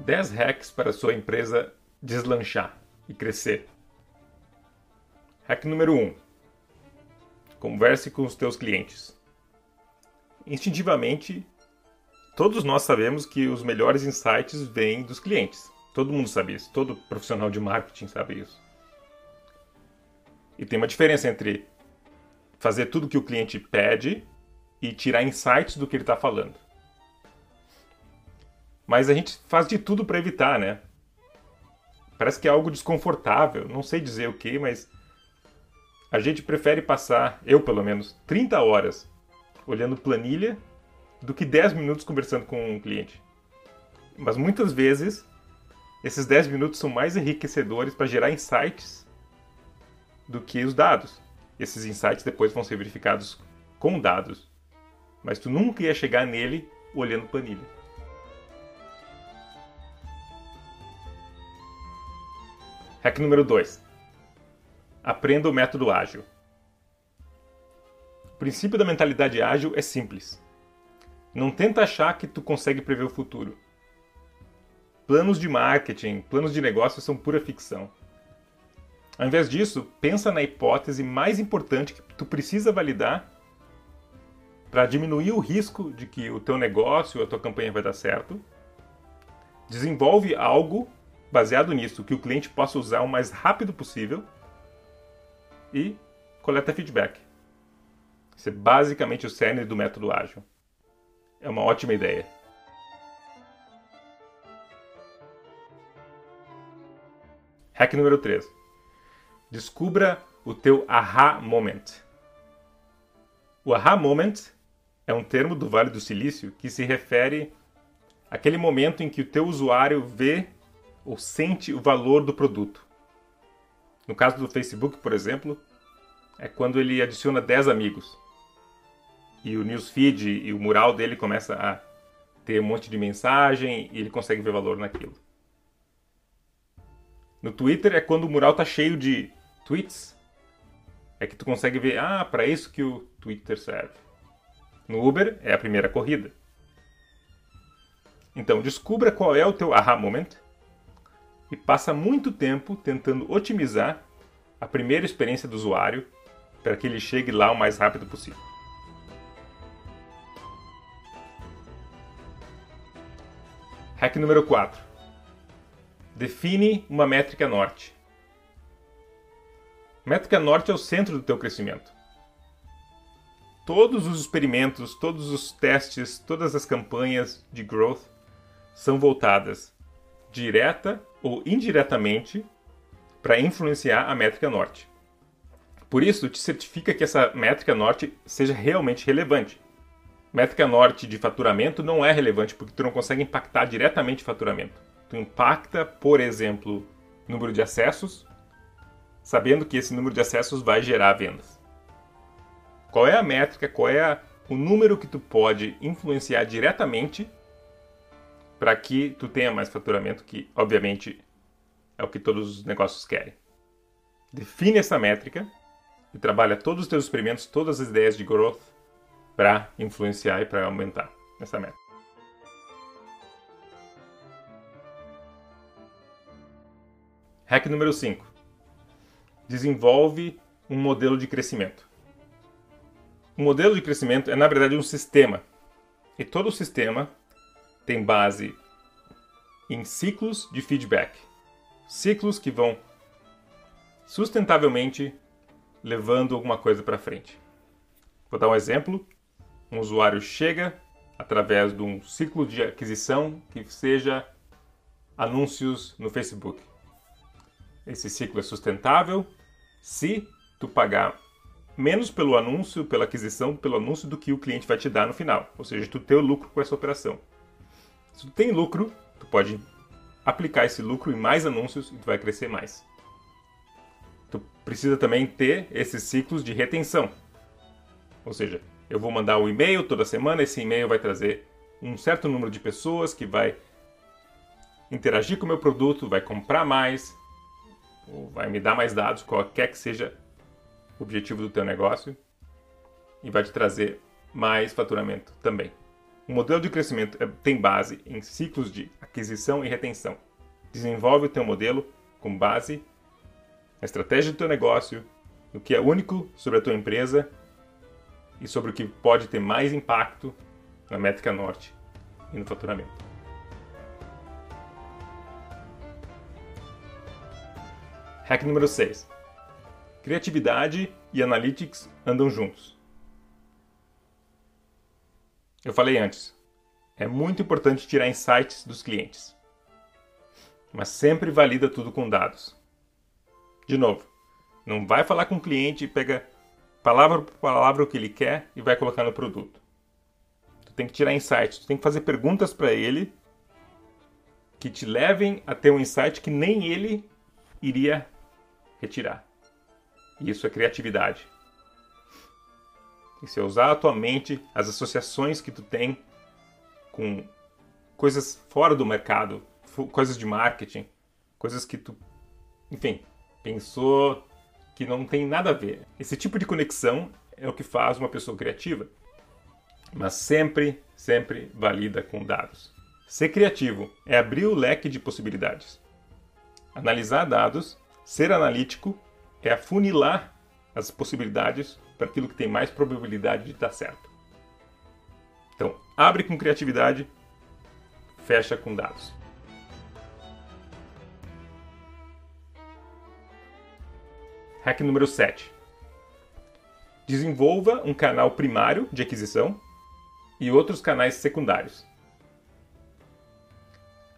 10 hacks para sua empresa deslanchar e crescer. Hack número 1. Converse com os teus clientes. Instintivamente, todos nós sabemos que os melhores insights vêm dos clientes. Todo mundo sabe isso, todo profissional de marketing sabe isso. E tem uma diferença entre fazer tudo que o cliente pede e tirar insights do que ele está falando. Mas a gente faz de tudo para evitar, né? Parece que é algo desconfortável, não sei dizer o que, mas a gente prefere passar, eu pelo menos, 30 horas olhando planilha do que 10 minutos conversando com um cliente. Mas muitas vezes esses 10 minutos são mais enriquecedores para gerar insights do que os dados. Esses insights depois vão ser verificados com dados. Mas tu nunca ia chegar nele olhando planilha. Hack número 2. Aprenda o método ágil. O princípio da mentalidade ágil é simples. Não tenta achar que tu consegue prever o futuro. Planos de marketing, planos de negócio são pura ficção. Ao invés disso, pensa na hipótese mais importante que tu precisa validar para diminuir o risco de que o teu negócio ou a tua campanha vai dar certo. Desenvolve algo baseado nisso, que o cliente possa usar o mais rápido possível e coleta feedback. Isso é basicamente o cerne do método ágil. É uma ótima ideia. Hack número 3. Descubra o teu aha moment. O aha moment é um termo do Vale do Silício que se refere àquele momento em que o teu usuário vê ou sente o valor do produto. No caso do Facebook, por exemplo, é quando ele adiciona 10 amigos. E o newsfeed e o mural dele começa a ter um monte de mensagem e ele consegue ver valor naquilo. No Twitter é quando o mural está cheio de tweets. É que tu consegue ver, ah, para isso que o Twitter serve. No Uber é a primeira corrida. Então, descubra qual é o teu aha moment e passa muito tempo tentando otimizar a primeira experiência do usuário para que ele chegue lá o mais rápido possível. Hack número 4. Define uma métrica norte. Métrica norte é o centro do teu crescimento. Todos os experimentos, todos os testes, todas as campanhas de growth são voltadas direta ou indiretamente para influenciar a métrica norte. Por isso, te certifica que essa métrica norte seja realmente relevante. Métrica norte de faturamento não é relevante porque tu não consegue impactar diretamente faturamento. Tu impacta, por exemplo, número de acessos, sabendo que esse número de acessos vai gerar vendas. Qual é a métrica, qual é o número que tu pode influenciar diretamente para que tu tenha mais faturamento, que obviamente é o que todos os negócios querem. Define essa métrica e trabalha todos os teus experimentos, todas as ideias de growth para influenciar e para aumentar essa métrica. Hack número 5. Desenvolve um modelo de crescimento. O modelo de crescimento é, na verdade, um sistema. E todo sistema tem base em ciclos de feedback. Ciclos que vão sustentavelmente levando alguma coisa para frente. Vou dar um exemplo. Um usuário chega através de um ciclo de aquisição que seja anúncios no Facebook. Esse ciclo é sustentável se tu pagar menos pelo anúncio, pela aquisição, pelo anúncio do que o cliente vai te dar no final. Ou seja, tu ter o lucro com essa operação. Se tu tem lucro, tu pode aplicar esse lucro em mais anúncios e tu vai crescer mais. Tu precisa também ter esses ciclos de retenção. Ou seja, eu vou mandar um e-mail toda semana, esse e-mail vai trazer um certo número de pessoas que vai interagir com o meu produto, vai comprar mais, ou vai me dar mais dados, qualquer que seja o objetivo do teu negócio, e vai te trazer mais faturamento também. O modelo de crescimento é, tem base em ciclos de aquisição e retenção. Desenvolve o teu modelo com base na estratégia do teu negócio, no que é único sobre a tua empresa e sobre o que pode ter mais impacto na métrica norte e no faturamento. Hack número 6. Criatividade e analytics andam juntos. Eu falei antes, é muito importante tirar insights dos clientes, mas sempre valida tudo com dados. De novo, não vai falar com o cliente e pega palavra por palavra o que ele quer e vai colocar no produto. Tu tem que tirar insights, tu tem que fazer perguntas para ele que te levem a ter um insight que nem ele iria retirar. E isso é criatividade. E se usar a tua mente, as associações que tu tem com coisas fora do mercado, coisas de marketing, coisas que tu, enfim, pensou que não tem nada a ver. Esse tipo de conexão é o que faz uma pessoa criativa, mas sempre, sempre valida com dados. Ser criativo é abrir o leque de possibilidades. Analisar dados, ser analítico é afunilar as possibilidades para aquilo que tem mais probabilidade de dar certo. Então, abre com criatividade, fecha com dados. Hack número 7. Desenvolva um canal primário de aquisição e outros canais secundários.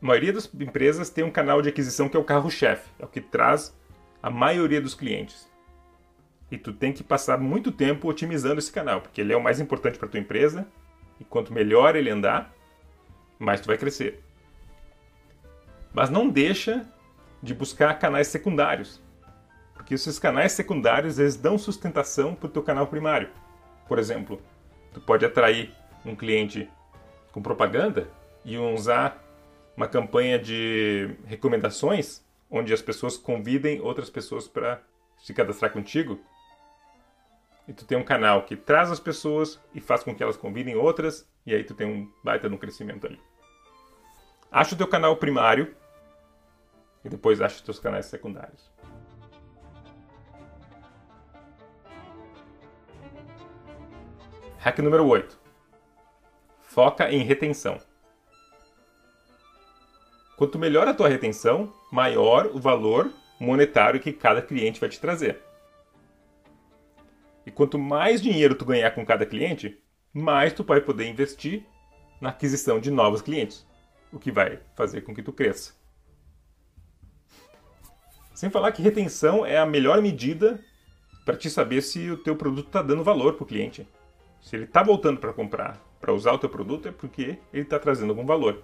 A maioria das empresas tem um canal de aquisição que é o carro-chefe, é o que traz a maioria dos clientes. E tu tem que passar muito tempo otimizando esse canal, porque ele é o mais importante para tua empresa. E quanto melhor ele andar, mais tu vai crescer. Mas não deixa de buscar canais secundários. Porque esses canais secundários eles dão sustentação para o teu canal primário. Por exemplo, tu pode atrair um cliente com propaganda e usar uma campanha de recomendações onde as pessoas convidem outras pessoas para se cadastrar contigo. E tu tem um canal que traz as pessoas e faz com que elas convidem outras, e aí tu tem um baita no crescimento ali. Acha o teu canal primário e depois acha os teus canais secundários. Hack número 8. Foca em retenção. Quanto melhor a tua retenção, maior o valor monetário que cada cliente vai te trazer. E quanto mais dinheiro tu ganhar com cada cliente, mais tu vai poder investir na aquisição de novos clientes, o que vai fazer com que tu cresça. Sem falar que retenção é a melhor medida para te saber se o teu produto está dando valor para o cliente. Se ele está voltando para comprar, para usar o teu produto, é porque ele está trazendo algum valor.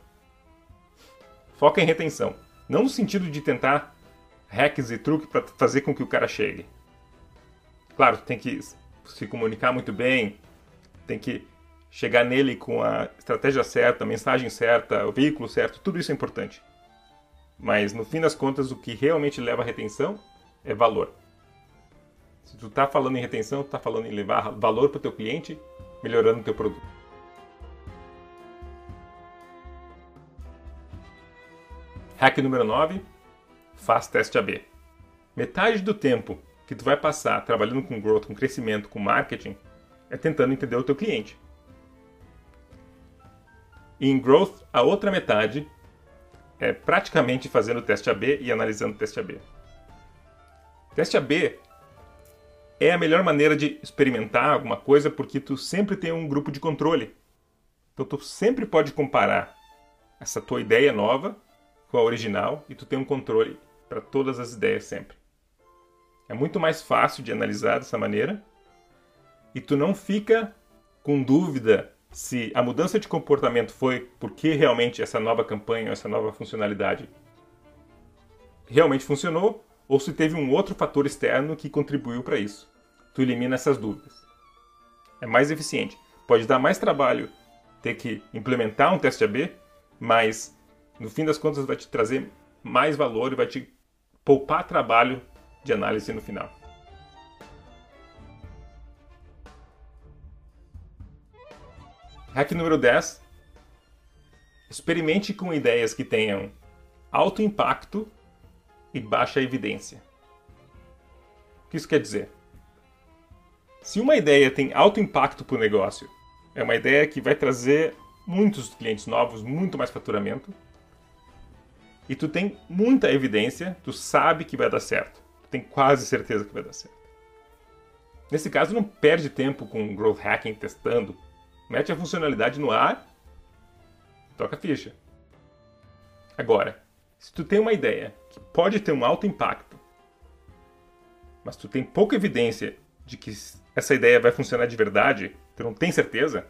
Foca em retenção. Não no sentido de tentar hacks e truques para fazer com que o cara chegue. Claro, tem que se comunicar muito bem, tem que chegar nele com a estratégia certa, a mensagem certa, o veículo certo, tudo isso é importante. Mas no fim das contas, o que realmente leva à retenção é valor. Se tu está falando em retenção, tu está falando em levar valor para o teu cliente, melhorando o teu produto. Hack número 9, faz teste AB. Metade do tempo que tu vai passar trabalhando com growth, com crescimento, com marketing, é tentando entender o teu cliente. E em growth, a outra metade é praticamente fazendo teste AB e analisando o teste AB. Teste AB é a melhor maneira de experimentar alguma coisa porque tu sempre tem um grupo de controle. Então tu sempre pode comparar essa tua ideia nova com a original e tu tem um controle para todas as ideias sempre. É muito mais fácil de analisar dessa maneira e tu não fica com dúvida se a mudança de comportamento foi porque realmente essa nova campanha, essa nova funcionalidade realmente funcionou ou se teve um outro fator externo que contribuiu para isso. Tu elimina essas dúvidas. É mais eficiente. Pode dar mais trabalho ter que implementar um teste AB, mas no fim das contas vai te trazer mais valor e vai te poupar trabalho de análise no final. Hack número 10: Experimente com ideias que tenham alto impacto e baixa evidência. O que isso quer dizer? Se uma ideia tem alto impacto para o negócio, é uma ideia que vai trazer muitos clientes novos, muito mais faturamento, e tu tem muita evidência, tu sabe que vai dar certo, tem quase certeza que vai dar certo. Nesse caso, não perde tempo com growth hacking testando, mete a funcionalidade no ar, toca a ficha. Agora, se tu tem uma ideia que pode ter um alto impacto, mas tu tem pouca evidência de que essa ideia vai funcionar de verdade, tu não tem certeza,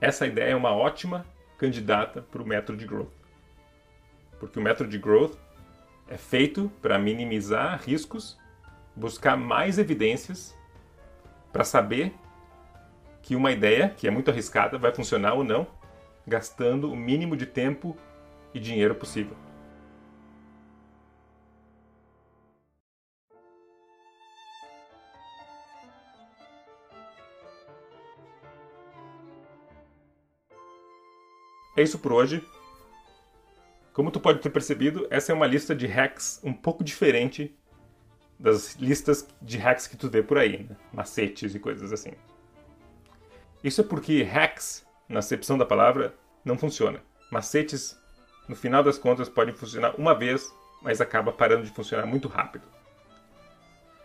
essa ideia é uma ótima candidata para o método de growth. Porque o método de growth é feito para minimizar riscos, buscar mais evidências para saber que uma ideia, que é muito arriscada, vai funcionar ou não, gastando o mínimo de tempo e dinheiro possível. É isso por hoje. Como tu pode ter percebido, essa é uma lista de hacks um pouco diferente das listas de hacks que tu vê por aí, né? macetes e coisas assim. Isso é porque hacks, na acepção da palavra, não funciona. Macetes no final das contas pode funcionar uma vez, mas acaba parando de funcionar muito rápido.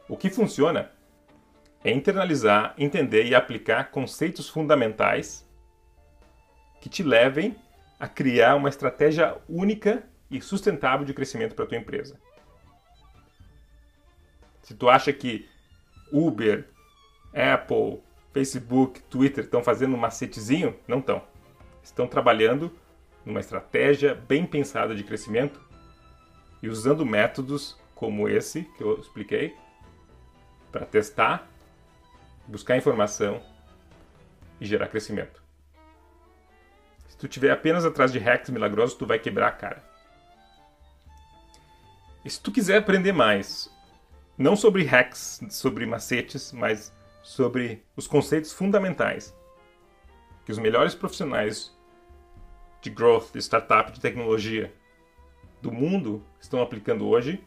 O que funciona é internalizar, entender e aplicar conceitos fundamentais que te levem a criar uma estratégia única e sustentável de crescimento para a tua empresa. Se tu acha que Uber, Apple, Facebook, Twitter estão fazendo um macetezinho, não estão. Estão trabalhando numa estratégia bem pensada de crescimento e usando métodos como esse que eu expliquei para testar, buscar informação e gerar crescimento. Tu estiver apenas atrás de hacks milagrosos, tu vai quebrar a cara. E se tu quiser aprender mais, não sobre hacks, sobre macetes, mas sobre os conceitos fundamentais que os melhores profissionais de growth, de startup, de tecnologia do mundo estão aplicando hoje,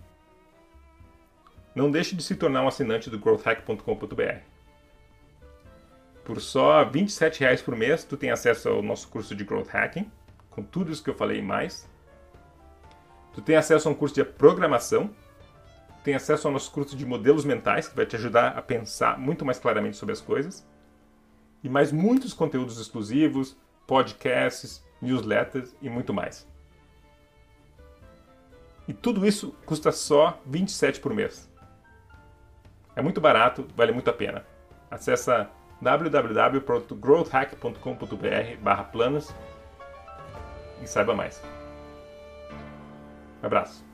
não deixe de se tornar um assinante do growthhack.com.br. Por só R$ 27,00 por mês, tu tem acesso ao nosso curso de Growth Hacking, com tudo isso que eu falei e mais. Tu tem acesso a um curso de programação, tem acesso ao nosso curso de modelos mentais, que vai te ajudar a pensar muito mais claramente sobre as coisas. E mais muitos conteúdos exclusivos, podcasts, newsletters e muito mais. E tudo isso custa só 27 por mês. É muito barato, vale muito a pena. Acesse www.growthhack.com.br/planos e saiba mais. Um abraço.